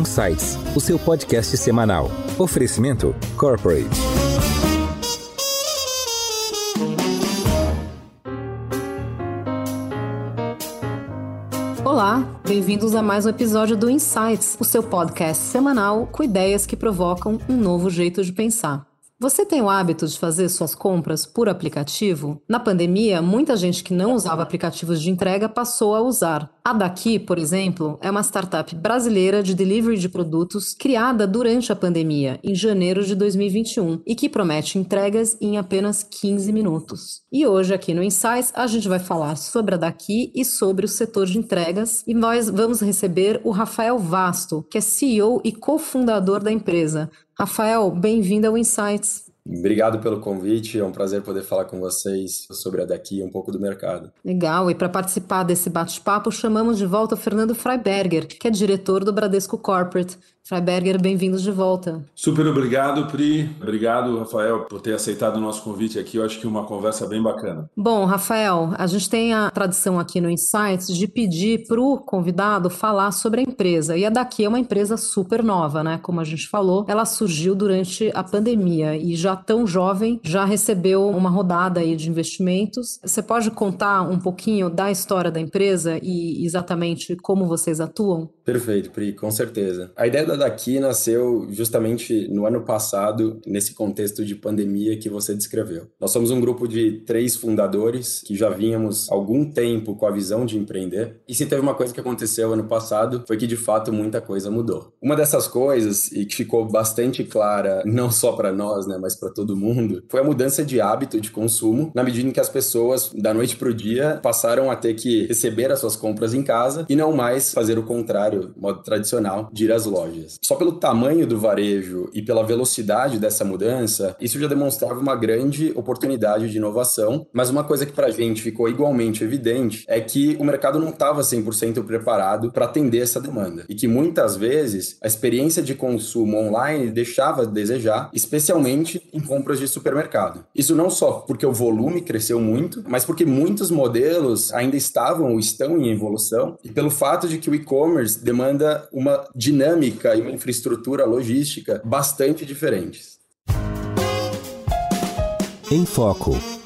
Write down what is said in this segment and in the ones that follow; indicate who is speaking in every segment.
Speaker 1: Insights, o seu podcast semanal. Oferecimento Corporate.
Speaker 2: Olá, bem-vindos a mais um episódio do Insights, o seu podcast semanal com ideias que provocam um novo jeito de pensar. Você tem o hábito de fazer suas compras por aplicativo? Na pandemia, muita gente que não usava aplicativos de entrega passou a usar. A Daqui, por exemplo, é uma startup brasileira de delivery de produtos criada durante a pandemia, em janeiro de 2021, e que promete entregas em apenas 15 minutos. E hoje, aqui no Insights, a gente vai falar sobre a Daqui e sobre o setor de entregas, e nós vamos receber o Rafael Vasto, que é CEO e cofundador da empresa. Rafael, bem-vindo ao Insights.
Speaker 3: Obrigado pelo convite, é um prazer poder falar com vocês sobre a daqui e um pouco do mercado.
Speaker 2: Legal, e para participar desse bate-papo, chamamos de volta o Fernando Freiberger, que é diretor do Bradesco Corporate. Freiberger, bem-vindos de volta.
Speaker 4: Super obrigado, Pri. Obrigado, Rafael, por ter aceitado o nosso convite aqui. Eu acho que uma conversa bem bacana.
Speaker 2: Bom, Rafael, a gente tem a tradição aqui no Insights de pedir para o convidado falar sobre a empresa. E a daqui é uma empresa super nova, né? Como a gente falou, ela surgiu durante a pandemia e já tão jovem, já recebeu uma rodada aí de investimentos. Você pode contar um pouquinho da história da empresa e exatamente como vocês atuam?
Speaker 3: Perfeito, Pri, com certeza. A ideia da Daqui nasceu justamente no ano passado, nesse contexto de pandemia que você descreveu. Nós somos um grupo de três fundadores que já vínhamos algum tempo com a visão de empreender. E se teve uma coisa que aconteceu ano passado, foi que de fato muita coisa mudou. Uma dessas coisas, e que ficou bastante clara, não só para nós, né, mas para todo mundo, foi a mudança de hábito de consumo, na medida em que as pessoas, da noite para o dia, passaram a ter que receber as suas compras em casa e não mais fazer o contrário modo tradicional, de ir às lojas. Só pelo tamanho do varejo e pela velocidade dessa mudança, isso já demonstrava uma grande oportunidade de inovação, mas uma coisa que para a gente ficou igualmente evidente é que o mercado não estava 100% preparado para atender essa demanda. E que muitas vezes a experiência de consumo online deixava a desejar, especialmente em compras de supermercado. Isso não só porque o volume cresceu muito, mas porque muitos modelos ainda estavam ou estão em evolução e pelo fato de que o e-commerce demanda uma dinâmica e uma infraestrutura logística bastante diferentes.
Speaker 1: Em Foco.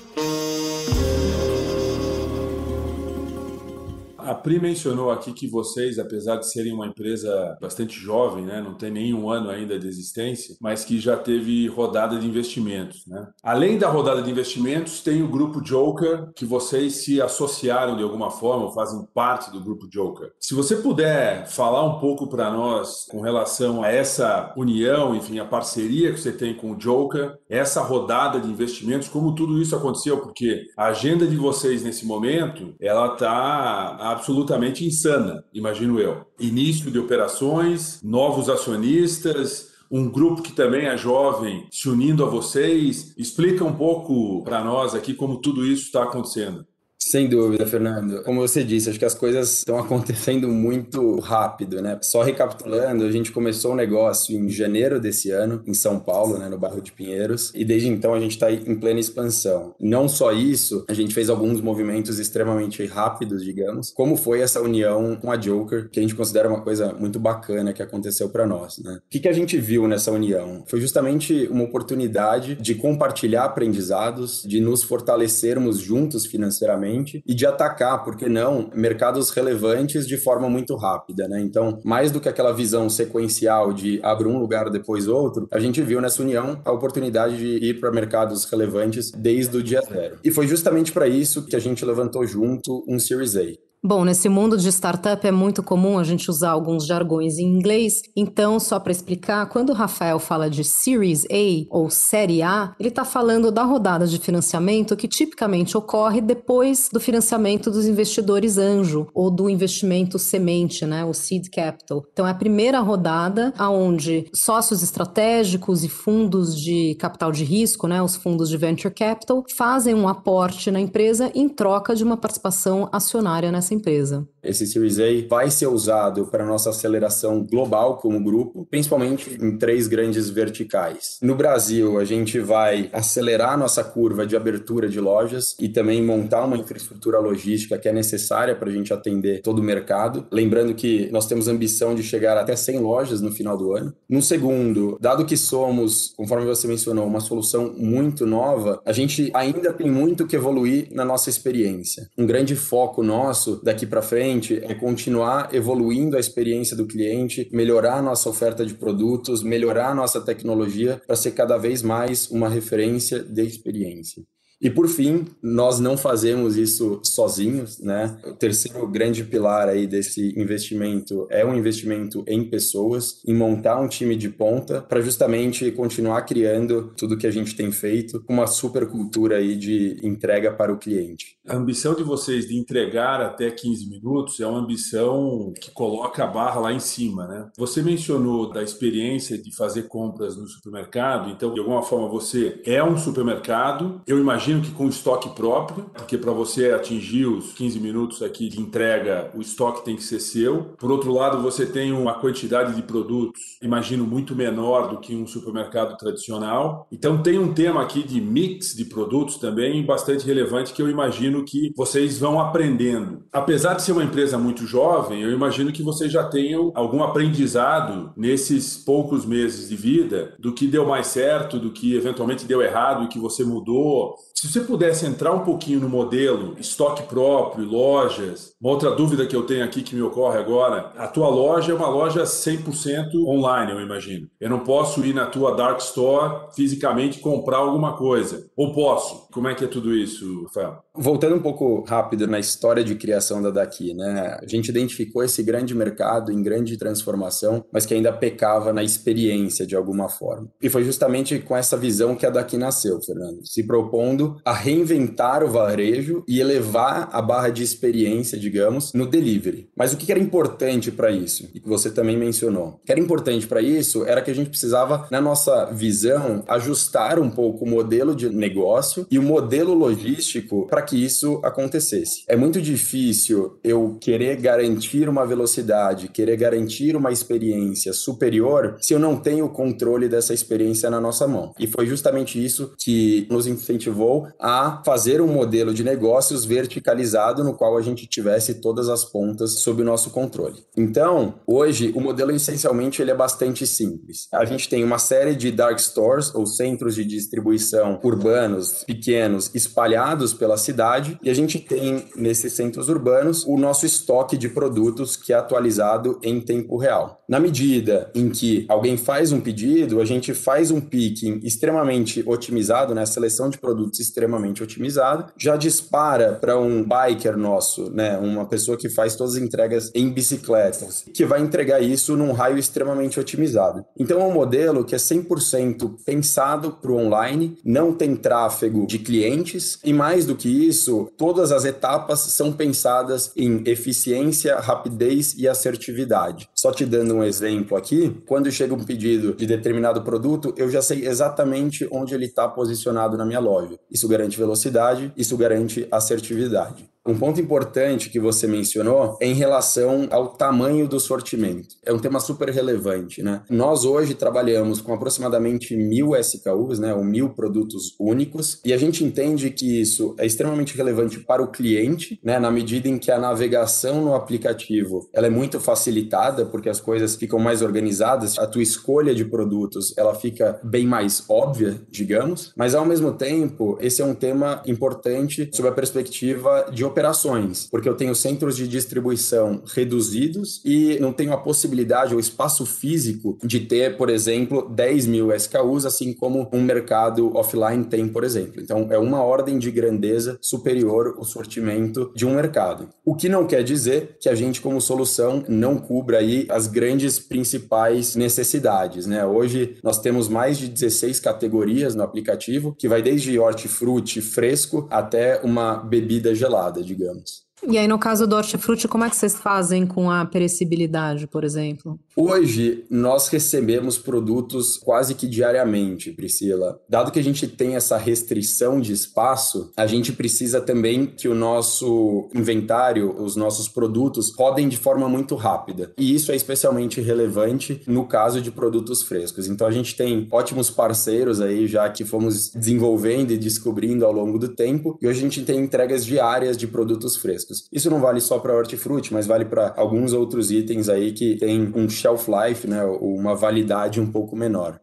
Speaker 4: A Pri mencionou aqui que vocês, apesar de serem uma empresa bastante jovem, né, não tem nenhum ano ainda de existência, mas que já teve rodada de investimentos. Né? Além da rodada de investimentos, tem o grupo Joker, que vocês se associaram de alguma forma, fazem parte do grupo Joker. Se você puder falar um pouco para nós com relação a essa união, enfim, a parceria que você tem com o Joker, essa rodada de investimentos, como tudo isso aconteceu, porque a agenda de vocês nesse momento, ela está absolutamente insana, imagino eu. Início de operações, novos acionistas, um grupo que também é jovem se unindo a vocês. Explica um pouco para nós aqui como tudo isso está acontecendo.
Speaker 3: Sem dúvida, Fernando. Como você disse, acho que as coisas estão acontecendo muito rápido, né? Só recapitulando, a gente começou o um negócio em janeiro desse ano, em São Paulo, né, no bairro de Pinheiros, e desde então a gente está em plena expansão. Não só isso, a gente fez alguns movimentos extremamente rápidos, digamos, como foi essa união com a Joker, que a gente considera uma coisa muito bacana que aconteceu para nós, né? O que, que a gente viu nessa união? Foi justamente uma oportunidade de compartilhar aprendizados, de nos fortalecermos juntos financeiramente e de atacar, por que não, mercados relevantes de forma muito rápida, né? Então, mais do que aquela visão sequencial de abrir um lugar depois outro, a gente viu nessa união a oportunidade de ir para mercados relevantes desde o dia zero. E foi justamente para isso que a gente levantou junto um Series A.
Speaker 2: Bom, nesse mundo de startup é muito comum a gente usar alguns jargões em inglês. Então, só para explicar, quando o Rafael fala de Series A ou Série A, ele está falando da rodada de financiamento que tipicamente ocorre depois do financiamento dos investidores anjo ou do investimento semente, né, o seed capital. Então, é a primeira rodada aonde sócios estratégicos e fundos de capital de risco, né, os fundos de venture capital, fazem um aporte na empresa em troca de uma participação acionária nessa empresa.
Speaker 3: Esse Series A vai ser usado para nossa aceleração global como grupo, principalmente em três grandes verticais. No Brasil, a gente vai acelerar nossa curva de abertura de lojas e também montar uma infraestrutura logística que é necessária para a gente atender todo o mercado. Lembrando que nós temos ambição de chegar até 100 lojas no final do ano. No segundo, dado que somos, conforme você mencionou, uma solução muito nova, a gente ainda tem muito que evoluir na nossa experiência. Um grande foco nosso daqui para frente é continuar evoluindo a experiência do cliente, melhorar a nossa oferta de produtos, melhorar a nossa tecnologia para ser cada vez mais uma referência de experiência. E por fim, nós não fazemos isso sozinhos, né? O terceiro grande pilar aí desse investimento é um investimento em pessoas, em montar um time de ponta para justamente continuar criando tudo que a gente tem feito com uma super cultura aí de entrega para o cliente.
Speaker 4: A ambição de vocês de entregar até 15 minutos é uma ambição que coloca a barra lá em cima, né? Você mencionou da experiência de fazer compras no supermercado, então de alguma forma você é um supermercado. Eu imagino imagino que com estoque próprio, porque para você atingir os 15 minutos aqui de entrega, o estoque tem que ser seu. Por outro lado, você tem uma quantidade de produtos, imagino, muito menor do que um supermercado tradicional. Então, tem um tema aqui de mix de produtos também bastante relevante que eu imagino que vocês vão aprendendo. Apesar de ser uma empresa muito jovem, eu imagino que vocês já tenham algum aprendizado nesses poucos meses de vida do que deu mais certo, do que eventualmente deu errado e que você mudou. Se você pudesse entrar um pouquinho no modelo estoque próprio, lojas, uma outra dúvida que eu tenho aqui que me ocorre agora, a tua loja é uma loja 100% online, eu imagino. Eu não posso ir na tua dark store fisicamente comprar alguma coisa. Ou posso? Como é que é tudo isso, Rafael?
Speaker 3: Voltando um pouco rápido na história de criação da Daqui, né? A gente identificou esse grande mercado em grande transformação, mas que ainda pecava na experiência de alguma forma. E foi justamente com essa visão que a Daqui nasceu, Fernando, se propondo a reinventar o varejo e elevar a barra de experiência, digamos, no delivery. Mas o que era importante para isso? E que você também mencionou. O que era importante para isso era que a gente precisava, na nossa visão, ajustar um pouco o modelo de negócio e o modelo logístico para que isso acontecesse. É muito difícil eu querer garantir uma velocidade, querer garantir uma experiência superior se eu não tenho o controle dessa experiência na nossa mão. E foi justamente isso que nos incentivou a fazer um modelo de negócios verticalizado no qual a gente tivesse todas as pontas sob o nosso controle. Então, hoje o modelo essencialmente ele é bastante simples. A gente tem uma série de dark stores ou centros de distribuição urbanos pequenos espalhados pela cidade e a gente tem nesses centros urbanos o nosso estoque de produtos que é atualizado em tempo real. Na medida em que alguém faz um pedido, a gente faz um picking extremamente otimizado, né, seleção de produtos extremamente otimizado, já dispara para um biker nosso, né, uma pessoa que faz todas as entregas em bicicletas, que vai entregar isso num raio extremamente otimizado. Então é um modelo que é 100% pensado para o online, não tem tráfego de clientes e mais do que isso, todas as etapas são pensadas em eficiência, rapidez e assertividade. Só te dando um exemplo aqui, quando chega um pedido de determinado produto, eu já sei exatamente onde ele está posicionado na minha loja. Isso garante velocidade, isso garante assertividade. Um ponto importante que você mencionou é em relação ao tamanho do sortimento. É um tema super relevante, né? Nós hoje trabalhamos com aproximadamente mil SKUs, né? Ou mil produtos únicos, e a gente entende que isso é extremamente relevante para o cliente, né? Na medida em que a navegação no aplicativo ela é muito facilitada, porque as coisas ficam mais organizadas, a tua escolha de produtos ela fica bem mais óbvia, digamos, mas ao mesmo tempo, esse é um tema importante sob a perspectiva de operações, porque eu tenho centros de distribuição reduzidos e não tenho a possibilidade ou espaço físico de ter, por exemplo, 10 mil SKUs, assim como um mercado offline tem, por exemplo. Então, é uma ordem de grandeza superior ao sortimento de um mercado. O que não quer dizer que a gente, como solução, não cubra aí as grandes principais necessidades, né? Hoje nós temos mais de 16 categorias no aplicativo, que vai desde hortifruti fresco até uma bebida gelada digamos.
Speaker 2: E aí, no caso do hortifruti, como é que vocês fazem com a perecibilidade, por exemplo?
Speaker 3: Hoje, nós recebemos produtos quase que diariamente, Priscila. Dado que a gente tem essa restrição de espaço, a gente precisa também que o nosso inventário, os nossos produtos, rodem de forma muito rápida. E isso é especialmente relevante no caso de produtos frescos. Então, a gente tem ótimos parceiros aí já que fomos desenvolvendo e descobrindo ao longo do tempo. E hoje a gente tem entregas diárias de produtos frescos. Isso não vale só para hortifruti, mas vale para alguns outros itens aí que tem um shelf life, né, uma validade um pouco menor.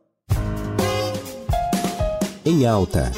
Speaker 1: Em alta.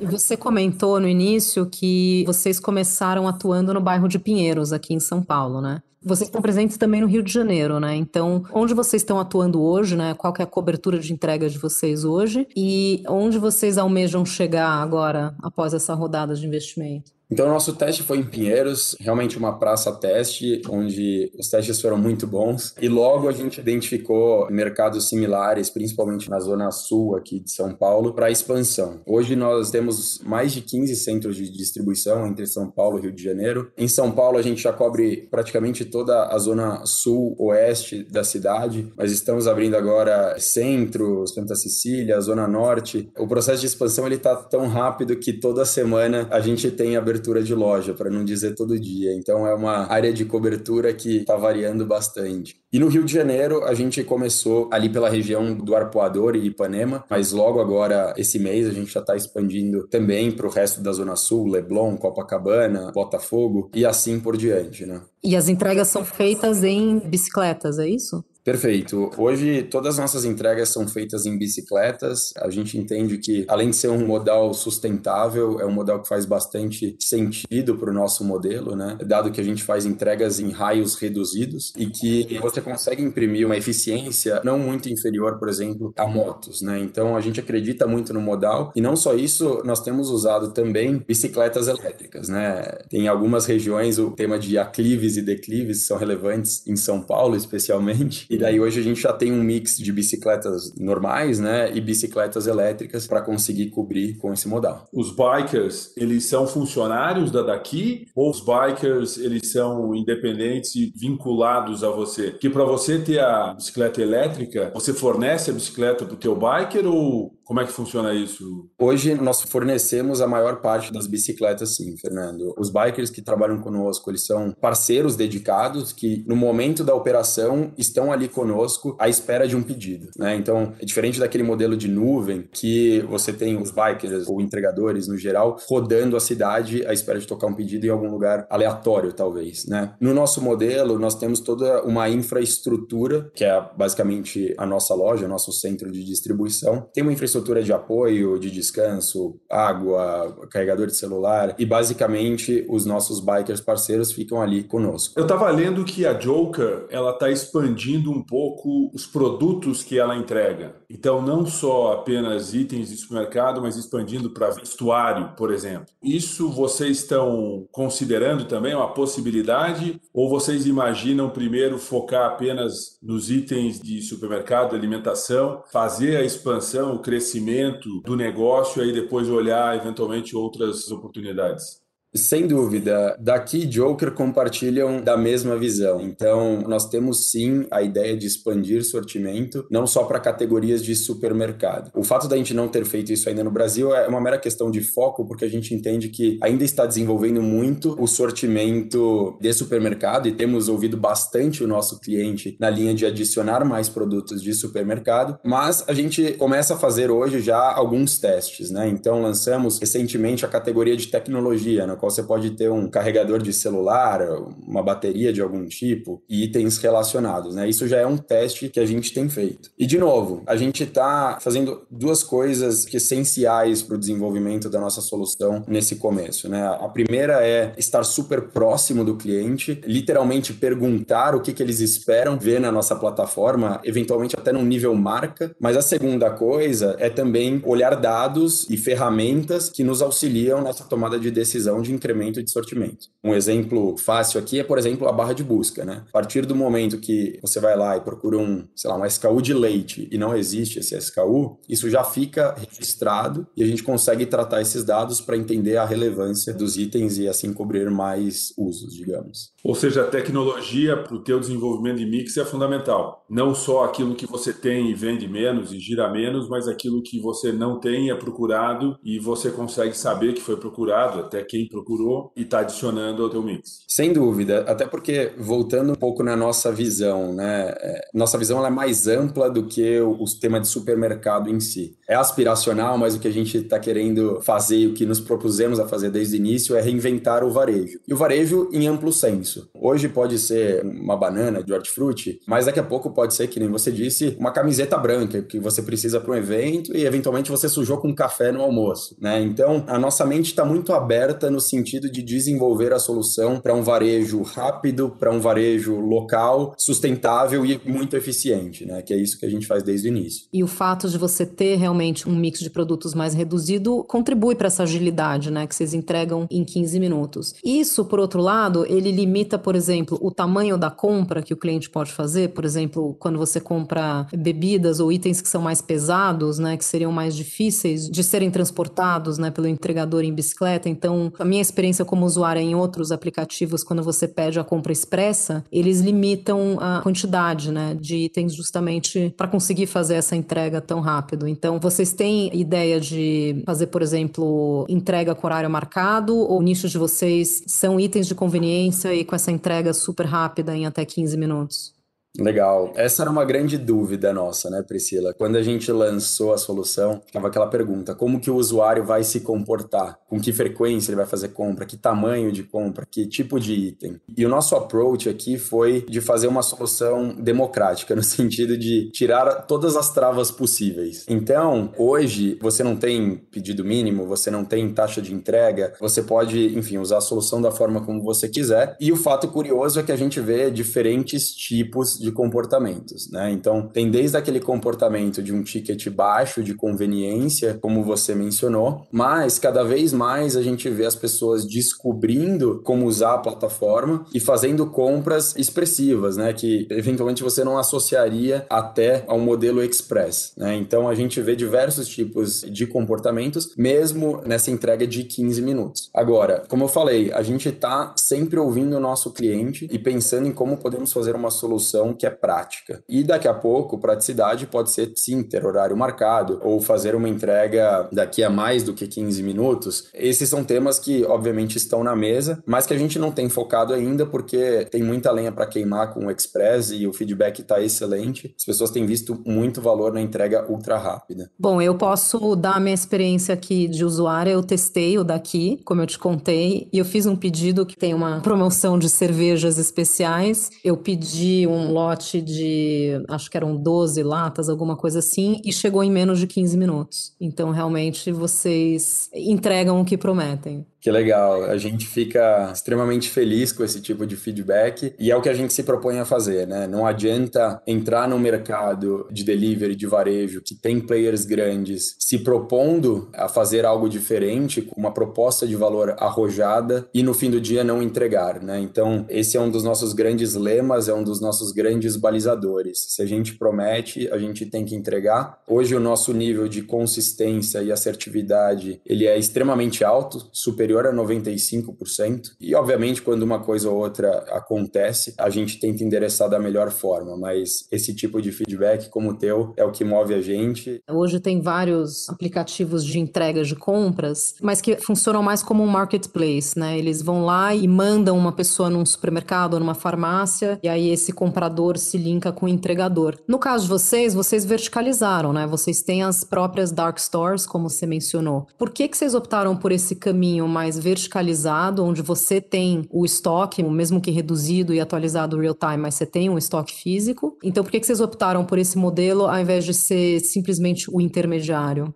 Speaker 2: Você comentou no início que vocês começaram atuando no bairro de Pinheiros, aqui em São Paulo, né? Vocês estão presentes também no Rio de Janeiro, né? Então, onde vocês estão atuando hoje, né? Qual é a cobertura de entrega de vocês hoje? E onde vocês almejam chegar agora, após essa rodada de investimento?
Speaker 3: Então, o nosso teste foi em Pinheiros, realmente uma praça teste, onde os testes foram muito bons. E logo a gente identificou mercados similares, principalmente na zona sul aqui de São Paulo, para expansão. Hoje nós temos mais de 15 centros de distribuição entre São Paulo e Rio de Janeiro. Em São Paulo, a gente já cobre praticamente toda a zona sul-oeste da cidade. Nós estamos abrindo agora centro, Santa Cecília, zona norte. O processo de expansão está tão rápido que toda semana a gente tem abertura cobertura de loja, para não dizer todo dia. Então é uma área de cobertura que está variando bastante. E no Rio de Janeiro, a gente começou ali pela região do Arpoador e Ipanema, mas logo agora, esse mês, a gente já está expandindo também para o resto da Zona Sul, Leblon, Copacabana, Botafogo e assim por diante, né?
Speaker 2: E as entregas são feitas em bicicletas, é isso?
Speaker 3: Perfeito. Hoje todas as nossas entregas são feitas em bicicletas. A gente entende que, além de ser um modal sustentável, é um modal que faz bastante sentido para o nosso modelo, né? Dado que a gente faz entregas em raios reduzidos e que você consegue imprimir uma eficiência não muito inferior, por exemplo, a motos, né? Então a gente acredita muito no modal e não só isso, nós temos usado também bicicletas elétricas, né? Tem algumas regiões o tema de aclives e declives são relevantes em São Paulo, especialmente. E daí hoje a gente já tem um mix de bicicletas normais, né, e bicicletas elétricas para conseguir cobrir com esse modal.
Speaker 4: Os bikers, eles são funcionários da daqui ou os bikers, eles são independentes e vinculados a você? Que para você ter a bicicleta elétrica, você fornece a bicicleta para o teu biker ou como é que funciona isso?
Speaker 3: Hoje nós fornecemos a maior parte das bicicletas, sim, Fernando. Os bikers que trabalham conosco, eles são parceiros dedicados que no momento da operação estão ali conosco à espera de um pedido, né? Então, é diferente daquele modelo de nuvem que você tem os bikers ou entregadores no geral rodando a cidade à espera de tocar um pedido em algum lugar aleatório, talvez, né? No nosso modelo, nós temos toda uma infraestrutura, que é basicamente a nossa loja, nosso centro de distribuição. Tem uma infraestrutura infraestrutura de apoio, de descanso, água, carregador de celular e basicamente os nossos bikers parceiros ficam ali conosco.
Speaker 4: Eu estava lendo que a Joker ela está expandindo um pouco os produtos que ela entrega. Então não só apenas itens de supermercado, mas expandindo para vestuário, por exemplo. Isso vocês estão considerando também uma possibilidade ou vocês imaginam primeiro focar apenas nos itens de supermercado, alimentação, fazer a expansão, o crescimento do negócio e aí depois olhar eventualmente outras oportunidades?
Speaker 3: Sem dúvida. Daqui Joker compartilham da mesma visão. Então, nós temos sim a ideia de expandir sortimento, não só para categorias de supermercado. O fato da gente não ter feito isso ainda no Brasil é uma mera questão de foco, porque a gente entende que ainda está desenvolvendo muito o sortimento de supermercado e temos ouvido bastante o nosso cliente na linha de adicionar mais produtos de supermercado, mas a gente começa a fazer hoje já alguns testes, né? Então, lançamos recentemente a categoria de tecnologia, na qual você pode ter um carregador de celular, uma bateria de algum tipo e itens relacionados, né? Isso já é um teste que a gente tem feito. E de novo, a gente está fazendo duas coisas essenciais para o desenvolvimento da nossa solução nesse começo, né? A primeira é estar super próximo do cliente, literalmente perguntar o que, que eles esperam ver na nossa plataforma, eventualmente até num nível marca. Mas a segunda coisa é também olhar dados e ferramentas que nos auxiliam nessa tomada de decisão de de incremento de sortimento. Um exemplo fácil aqui é, por exemplo, a barra de busca, né? A partir do momento que você vai lá e procura um, sei lá, um SKU de leite e não existe esse SKU, isso já fica registrado e a gente consegue tratar esses dados para entender a relevância dos itens e assim cobrir mais usos, digamos.
Speaker 4: Ou seja, a tecnologia para o teu desenvolvimento de mix é fundamental. Não só aquilo que você tem e vende menos e gira menos, mas aquilo que você não tem é procurado e você consegue saber que foi procurado, até quem procurou, e está adicionando ao teu mix.
Speaker 3: Sem dúvida, até porque voltando um pouco na nossa visão, né? É, nossa visão é mais ampla do que o, tema de supermercado em si. É aspiracional, mas o que a gente está querendo fazer, o que nos propusemos a fazer desde o início é reinventar o varejo. E o varejo em amplo senso. Hoje pode ser uma banana de hortifruti, mas daqui a pouco pode ser, que nem você disse, uma camiseta branca que você precisa para um evento e eventualmente você sujou com café no almoço, né? Então, a nossa mente está muito aberta no sentido de desenvolver a solução para um varejo rápido, para um varejo local, sustentável e muito eficiente, né? Que é isso que a gente faz desde o início.
Speaker 2: E o fato de você ter realmente um mix de produtos mais reduzido contribui para essa agilidade, né? Que vocês entregam em 15 minutos. Isso, por outro lado, ele limita, por exemplo, o tamanho da compra que o cliente pode fazer. Por exemplo, quando você compra bebidas ou itens que são mais pesados, né? Que seriam mais difíceis de serem transportados, né? Pelo entregador em bicicleta. Então, a minha experiência como usuária em outros aplicativos, quando você pede a compra expressa, eles limitam a quantidade, né? De itens justamente para conseguir fazer essa entrega tão rápido. Então, vocês têm ideia de fazer, por exemplo, entrega com horário marcado ou o nicho de vocês são itens de conveniência e com essa entrega super rápida em até 15 minutos?
Speaker 3: Legal. Essa era uma grande dúvida nossa, né, Priscila? Quando a gente lançou a solução, tava aquela pergunta: como que o usuário vai se comportar? Com que frequência ele vai fazer compra? Que tamanho de compra? Que tipo de item? E o nosso approach aqui foi de fazer uma solução democrática, no sentido de tirar todas as travas possíveis. Então, hoje, você não tem pedido mínimo, você não tem taxa de entrega, você pode, enfim, usar a solução da forma como você quiser. E o fato curioso é que a gente vê diferentes tipos de comportamentos, né? Então, tem desde aquele comportamento de um ticket baixo de conveniência, como você mencionou, mas cada vez mais a gente vê as pessoas descobrindo como usar a plataforma e fazendo compras expressivas, né? Que eventualmente você não associaria até ao modelo Express, né? Então, a gente vê diversos tipos de comportamentos, mesmo nessa entrega de 15 minutos. Agora, como eu falei, a gente está sempre ouvindo o nosso cliente e pensando em como podemos fazer uma solução que é prática. E daqui a pouco, praticidade pode ser sim ter horário marcado ou fazer uma entrega daqui a mais do que 15 minutos. Esses são temas que, obviamente, estão na mesa, mas que a gente não tem focado ainda porque tem muita lenha para queimar com o Express e o feedback está excelente. As pessoas têm visto muito valor na entrega ultra rápida.
Speaker 2: Bom, eu posso dar a minha experiência aqui de usuária. Eu testei o daqui, como eu te contei, e eu fiz um pedido que tem uma promoção de cervejas especiais. Eu pedi um lote de, acho que eram 12 latas, alguma coisa assim, e chegou em menos de 15 minutos. Então, realmente, vocês entregam o que prometem.
Speaker 3: Que legal, a gente fica extremamente feliz com esse tipo de feedback e é o que a gente se propõe a fazer, né? Não adianta entrar no mercado de delivery, de varejo, que tem players grandes, se propondo a fazer algo diferente, com uma proposta de valor arrojada e no fim do dia não entregar, né? Então, esse é um dos nossos grandes lemas, é um dos nossos grandes balizadores. Se a gente promete, a gente tem que entregar. Hoje o nosso nível de consistência e assertividade, ele é extremamente alto, superior superior a 95%. E, obviamente, quando uma coisa ou outra acontece, a gente tenta endereçar da melhor forma, mas esse tipo de feedback, como o teu, é o que move a gente.
Speaker 2: Hoje tem vários aplicativos de entrega de compras, mas que funcionam mais como um marketplace, né? Eles vão lá e mandam uma pessoa num supermercado ou numa farmácia, e aí esse comprador se linka com o entregador. No caso de vocês, vocês verticalizaram, né? Vocês têm as próprias dark stores, como você mencionou. Por que, que vocês optaram por esse caminho mais verticalizado, onde você tem o estoque, mesmo que reduzido e atualizado real time, mas você tem um estoque físico. Então, por que, vocês optaram por esse modelo ao invés de ser simplesmente o intermediário?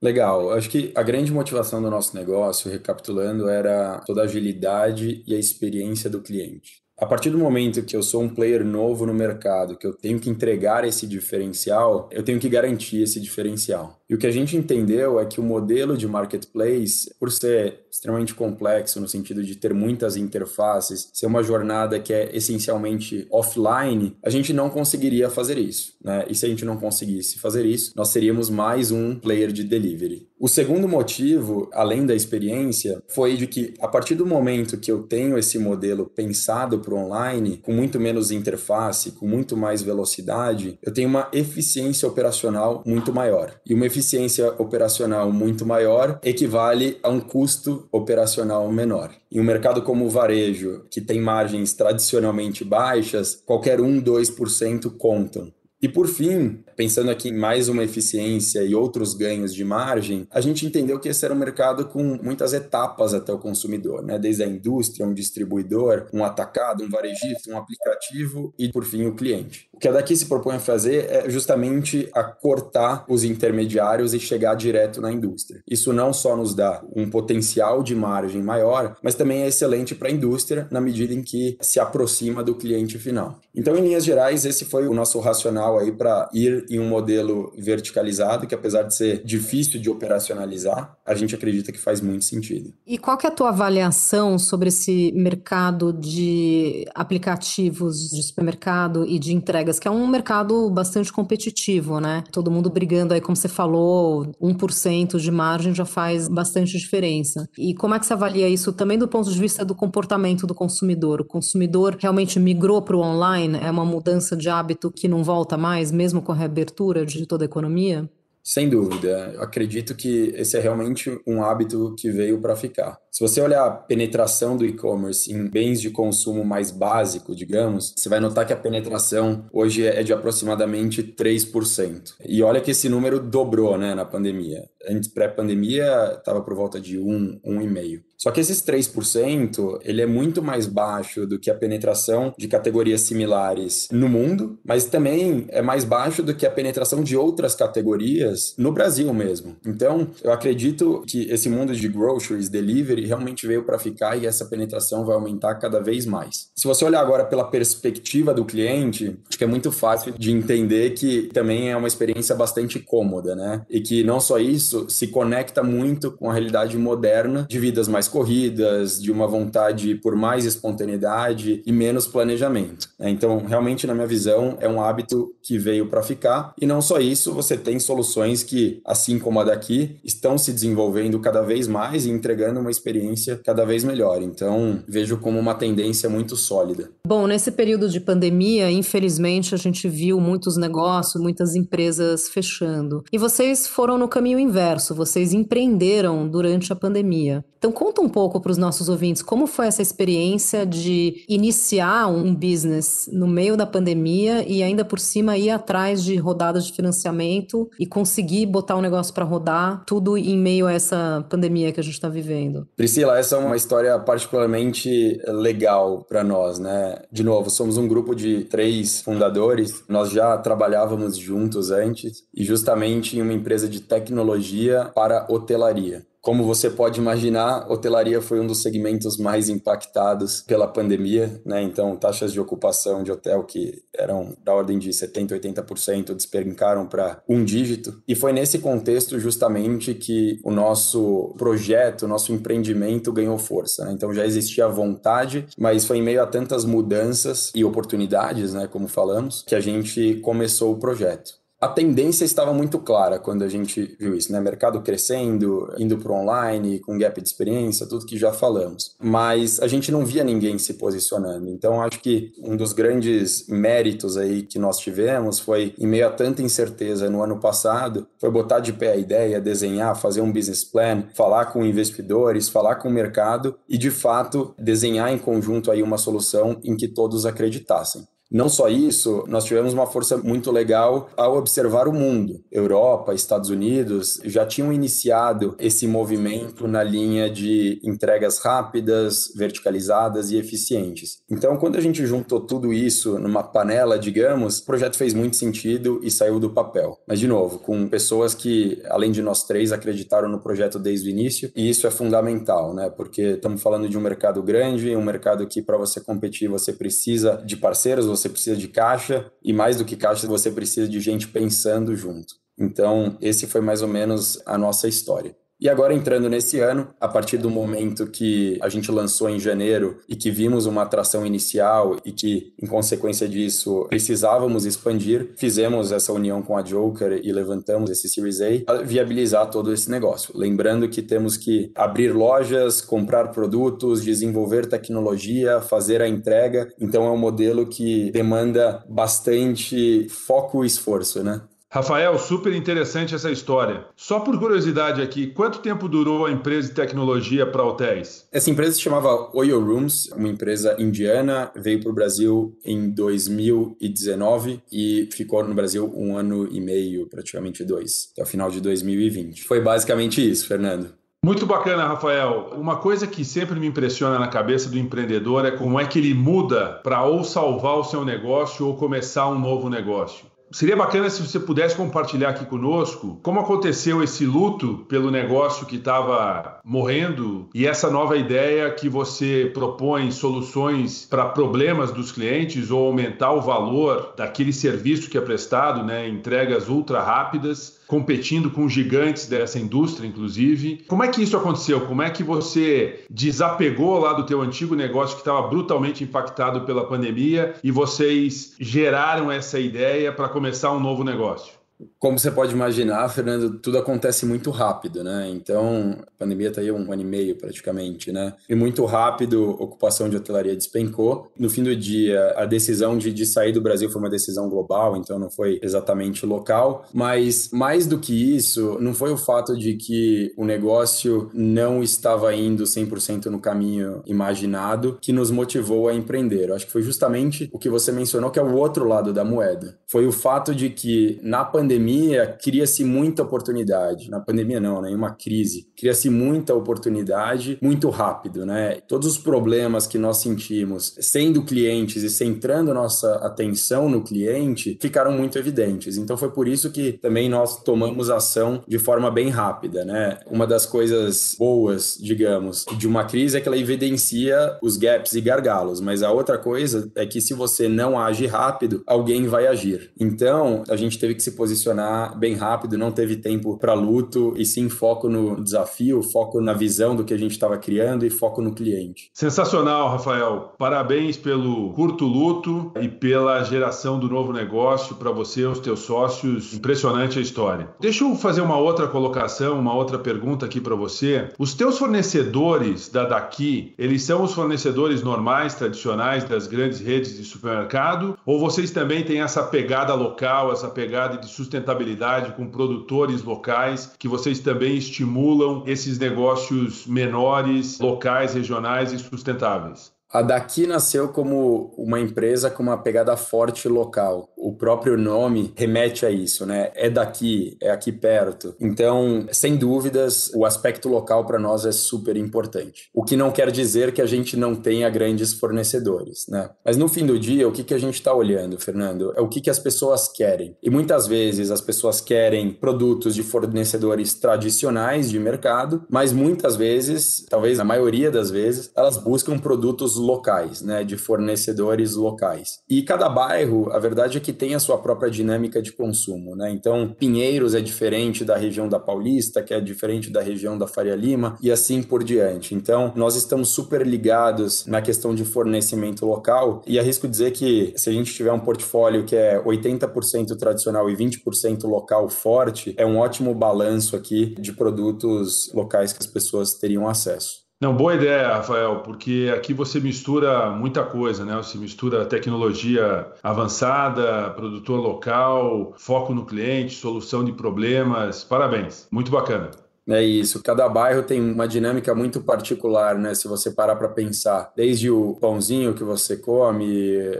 Speaker 3: Legal. Acho que a grande motivação do nosso negócio, recapitulando, era toda a agilidade e a experiência do cliente. A partir do momento que eu sou um player novo no mercado, que eu tenho que entregar esse diferencial, eu tenho que garantir esse diferencial. E o que a gente entendeu é que o modelo de marketplace, por ser extremamente complexo no sentido de ter muitas interfaces, ser uma jornada que é essencialmente offline, a gente não conseguiria fazer isso. Né? E se a gente não conseguisse fazer isso, nós seríamos mais um player de delivery. O segundo motivo, além da experiência, foi de que a partir do momento que eu tenho esse modelo pensado para o online, com muito menos interface, com muito mais velocidade, eu tenho uma eficiência operacional muito maior. E uma eficiência operacional muito maior equivale a um custo operacional menor. Em um mercado como o varejo, que tem margens tradicionalmente baixas, qualquer 1, 2% contam. E por fim, pensando aqui em mais uma eficiência e outros ganhos de margem, a gente entendeu que esse era um mercado com muitas etapas até o consumidor, né? Desde a indústria, um distribuidor, um atacado, um varejista, um aplicativo e por fim o cliente. O que a daqui se propõe a fazer é justamente a cortar os intermediários e chegar direto na indústria. Isso não só nos dá um potencial de margem maior, mas também é excelente para a indústria na medida em que se aproxima do cliente final. Então, em linhas gerais, esse foi o nosso racional aí para ir em um modelo verticalizado, que apesar de ser difícil de operacionalizar, a gente acredita que faz muito sentido.
Speaker 2: E qual que é a tua avaliação sobre esse mercado de aplicativos de supermercado e de entrega entregas, que é um mercado bastante competitivo, né? Todo mundo brigando aí, como você falou, 1% de margem já faz bastante diferença. E como é que você avalia isso também do ponto de vista do comportamento do consumidor? O consumidor realmente migrou para o online? É uma mudança de hábito que não volta mais, mesmo com a reabertura de toda a economia?
Speaker 3: Sem dúvida. Eu acredito que esse é realmente um hábito que veio para ficar. Se você olhar a penetração do e-commerce em bens de consumo mais básico, digamos, você vai notar que a penetração hoje é de aproximadamente 3%. E olha que esse número dobrou né, na pandemia. Antes, pré-pandemia, estava por volta de 1, 1,5%. Só que esses 3%, ele é muito mais baixo do que a penetração de categorias similares no mundo, mas também é mais baixo do que a penetração de outras categorias no Brasil mesmo. Então, eu acredito que esse mundo de groceries, delivery, realmente veio para ficar e essa penetração vai aumentar cada vez mais. Se você olhar agora pela perspectiva do cliente, acho que é muito fácil de entender que também é uma experiência bastante cômoda, né? E que não só isso, se conecta muito com a realidade moderna de vidas mais mais corridas, de uma vontade por mais espontaneidade e menos planejamento. Né? Então, realmente, na minha visão, é um hábito que veio para ficar. E não só isso, você tem soluções que, assim como a daqui, estão se desenvolvendo cada vez mais e entregando uma experiência cada vez melhor. Então, vejo como uma tendência muito sólida.
Speaker 2: Bom, nesse período de pandemia, infelizmente, a gente viu muitos negócios, muitas empresas fechando. E vocês foram no caminho inverso, vocês empreenderam durante a pandemia. Então, conta um pouco para os nossos ouvintes como foi essa experiência de iniciar um business no meio da pandemia e ainda por cima ir atrás de rodadas de financiamento e conseguir botar o um negócio para rodar, tudo em meio a essa pandemia que a gente está vivendo.
Speaker 3: Priscila, essa é uma história particularmente legal para nós, né? De novo, somos um grupo de três fundadores, nós já trabalhávamos juntos antes e justamente em uma empresa de tecnologia para hotelaria. Como você pode imaginar, hotelaria foi um dos segmentos mais impactados pela pandemia, né? Então, taxas de ocupação de hotel que eram da ordem de 70%, 80% despencaram para um dígito. E foi nesse contexto justamente que o nosso projeto, o nosso empreendimento ganhou força. Né? Então, já existia vontade, mas foi em meio a tantas mudanças e oportunidades, né? Como falamos, que a gente começou o projeto a tendência estava muito clara quando a gente viu isso, né? Mercado crescendo, indo para online, com gap de experiência, tudo que já falamos. Mas a gente não via ninguém se posicionando. Então, acho que um dos grandes méritos aí que nós tivemos foi, em meio a tanta incerteza no ano passado, foi botar de pé a ideia, desenhar, fazer um business plan, falar com investidores, falar com o mercado e, de fato, desenhar em conjunto aí uma solução em que todos acreditassem. Não só isso, nós tivemos uma força muito legal ao observar o mundo. Europa, Estados Unidos já tinham iniciado esse movimento na linha de entregas rápidas, verticalizadas e eficientes. Então, quando a gente juntou tudo isso numa panela, digamos, o projeto fez muito sentido e saiu do papel. Mas, de novo, com pessoas que, além de nós três, acreditaram no projeto desde o início, e isso é fundamental, né? Porque estamos falando de um mercado grande, um mercado que, para você competir, você precisa de parceiros, você precisa de caixa e mais do que caixa, você precisa de gente pensando junto. Então, esse foi mais ou menos a nossa história. E agora entrando nesse ano, a partir do momento que a gente lançou em janeiro e que vimos uma atração inicial e que, em consequência disso, precisávamos expandir, fizemos essa união com a Joker e levantamos esse Series A para viabilizar todo esse negócio. Lembrando que temos que abrir lojas, comprar produtos, desenvolver tecnologia, fazer a entrega. Então é um modelo que demanda bastante foco e esforço, né?
Speaker 4: Rafael, super interessante essa história. Só por curiosidade aqui, quanto tempo durou a empresa de tecnologia para hotéis?
Speaker 3: Essa empresa se chamava Oyo Rooms, uma empresa indiana, veio para o Brasil em 2019 e ficou no Brasil um ano e meio, praticamente dois, até o final de 2020. Foi basicamente isso, Fernando.
Speaker 4: Muito bacana, Rafael. Uma coisa que sempre me impressiona na cabeça do empreendedor é como é que ele muda para ou salvar o seu negócio ou começar um novo negócio. Seria bacana se você pudesse compartilhar aqui conosco como aconteceu esse luto pelo negócio que estava morrendo e essa nova ideia que você propõe soluções para problemas dos clientes ou aumentar o valor daquele serviço que é prestado, né, entregas ultra rápidas competindo com gigantes dessa indústria, inclusive. Como é que isso aconteceu? Como é que você desapegou lá do teu antigo negócio que estava brutalmente impactado pela pandemia e vocês geraram essa ideia para começar um novo negócio?
Speaker 3: Como você pode imaginar, Fernando, tudo acontece muito rápido, né? Então, a pandemia está aí um ano e meio praticamente, né? E muito rápido, a ocupação de hotelaria despencou. No fim do dia, a decisão de, de sair do Brasil foi uma decisão global, então não foi exatamente local. Mas, mais do que isso, não foi o fato de que o negócio não estava indo 100% no caminho imaginado que nos motivou a empreender. Eu acho que foi justamente o que você mencionou, que é o outro lado da moeda. Foi o fato de que, na pandemia, pandemia, cria-se muita oportunidade. Na pandemia, não, né? Em uma crise, cria-se muita oportunidade muito rápido, né? Todos os problemas que nós sentimos sendo clientes e centrando nossa atenção no cliente ficaram muito evidentes. Então, foi por isso que também nós tomamos ação de forma bem rápida, né? Uma das coisas boas, digamos, de uma crise é que ela evidencia os gaps e gargalos, mas a outra coisa é que se você não age rápido, alguém vai agir. Então, a gente teve que se posicionar posicionar bem rápido, não teve tempo para luto e sim foco no desafio, foco na visão do que a gente estava criando e foco no cliente.
Speaker 4: Sensacional, Rafael. Parabéns pelo curto luto e pela geração do novo negócio para você e os teus sócios. Impressionante a história. Deixa eu fazer uma outra colocação, uma outra pergunta aqui para você. Os teus fornecedores da Daqui, eles são os fornecedores normais, tradicionais das grandes redes de supermercado ou vocês também têm essa pegada local, essa pegada de sustentabilidade com produtores locais, que vocês também estimulam esses negócios menores, locais, regionais e sustentáveis?
Speaker 3: A Daqui nasceu como uma empresa com uma pegada forte local. O próprio nome remete a isso, né? É daqui, é aqui perto. Então, sem dúvidas, o aspecto local para nós é super importante. O que não quer dizer que a gente não tenha grandes fornecedores, né? Mas no fim do dia, o que, que a gente está olhando, Fernando? É o que, que as pessoas querem. E muitas vezes as pessoas querem produtos de fornecedores tradicionais de mercado, mas muitas vezes, talvez a maioria das vezes, elas buscam produtos locais, né, de fornecedores locais. E cada bairro, a verdade é que tem a sua própria dinâmica de consumo, né? Então, Pinheiros é diferente da região da Paulista, que é diferente da região da Faria Lima e assim por diante. Então, nós estamos super ligados na questão de fornecimento local e arrisco dizer que se a gente tiver um portfólio que é 80% tradicional e 20% local forte, é um ótimo balanço aqui de produtos locais que as pessoas teriam acesso.
Speaker 4: Não, boa ideia, Rafael, porque aqui você mistura muita coisa, né? Você mistura tecnologia avançada, produtor local, foco no cliente, solução de problemas. Parabéns, muito bacana.
Speaker 3: É isso. Cada bairro tem uma dinâmica muito particular, né? Se você parar para pensar, desde o pãozinho que você come,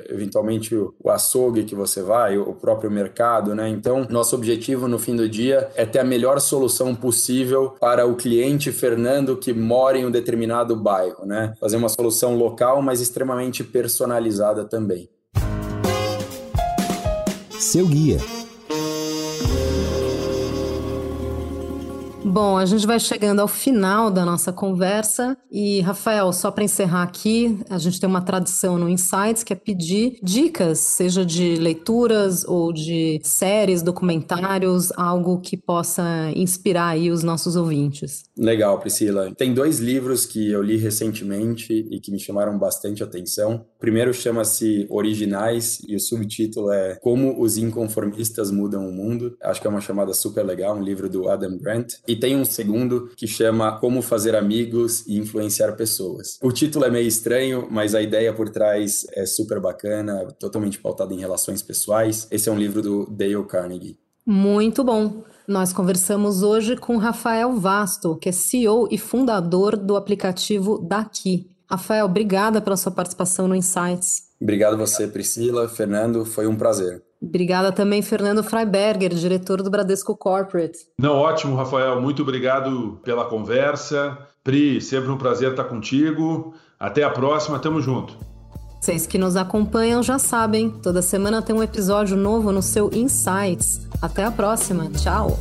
Speaker 3: eventualmente o açougue que você vai, o próprio mercado, né? Então, nosso objetivo no fim do dia é ter a melhor solução possível para o cliente Fernando que mora em um determinado bairro, né? Fazer uma solução local, mas extremamente personalizada também.
Speaker 1: Seu guia
Speaker 2: Bom, a gente vai chegando ao final da nossa conversa e, Rafael, só para encerrar aqui, a gente tem uma tradição no Insights que é pedir dicas, seja de leituras ou de séries, documentários, algo que possa inspirar aí os nossos ouvintes.
Speaker 3: Legal, Priscila. Tem dois livros que eu li recentemente e que me chamaram bastante atenção. O primeiro chama-se Originais e o subtítulo é Como os Inconformistas Mudam o Mundo. Acho que é uma chamada super legal, um livro do Adam Grant. E tem um segundo que chama Como Fazer Amigos e Influenciar Pessoas. O título é meio estranho, mas a ideia por trás é super bacana, totalmente pautada em relações pessoais. Esse é um livro do Dale Carnegie.
Speaker 2: Muito bom. Nós conversamos hoje com Rafael Vasto, que é CEO e fundador do aplicativo Daqui. Rafael, obrigada pela sua participação no Insights.
Speaker 3: Obrigado a você, Priscila. Fernando, foi um prazer.
Speaker 2: Obrigada também, Fernando Freiberger, diretor do Bradesco Corporate.
Speaker 4: Não, ótimo, Rafael. Muito obrigado pela conversa. Pri, sempre um prazer estar contigo. Até a próxima, tamo junto.
Speaker 2: Vocês que nos acompanham já sabem, toda semana tem um episódio novo no seu Insights. Até a próxima, tchau!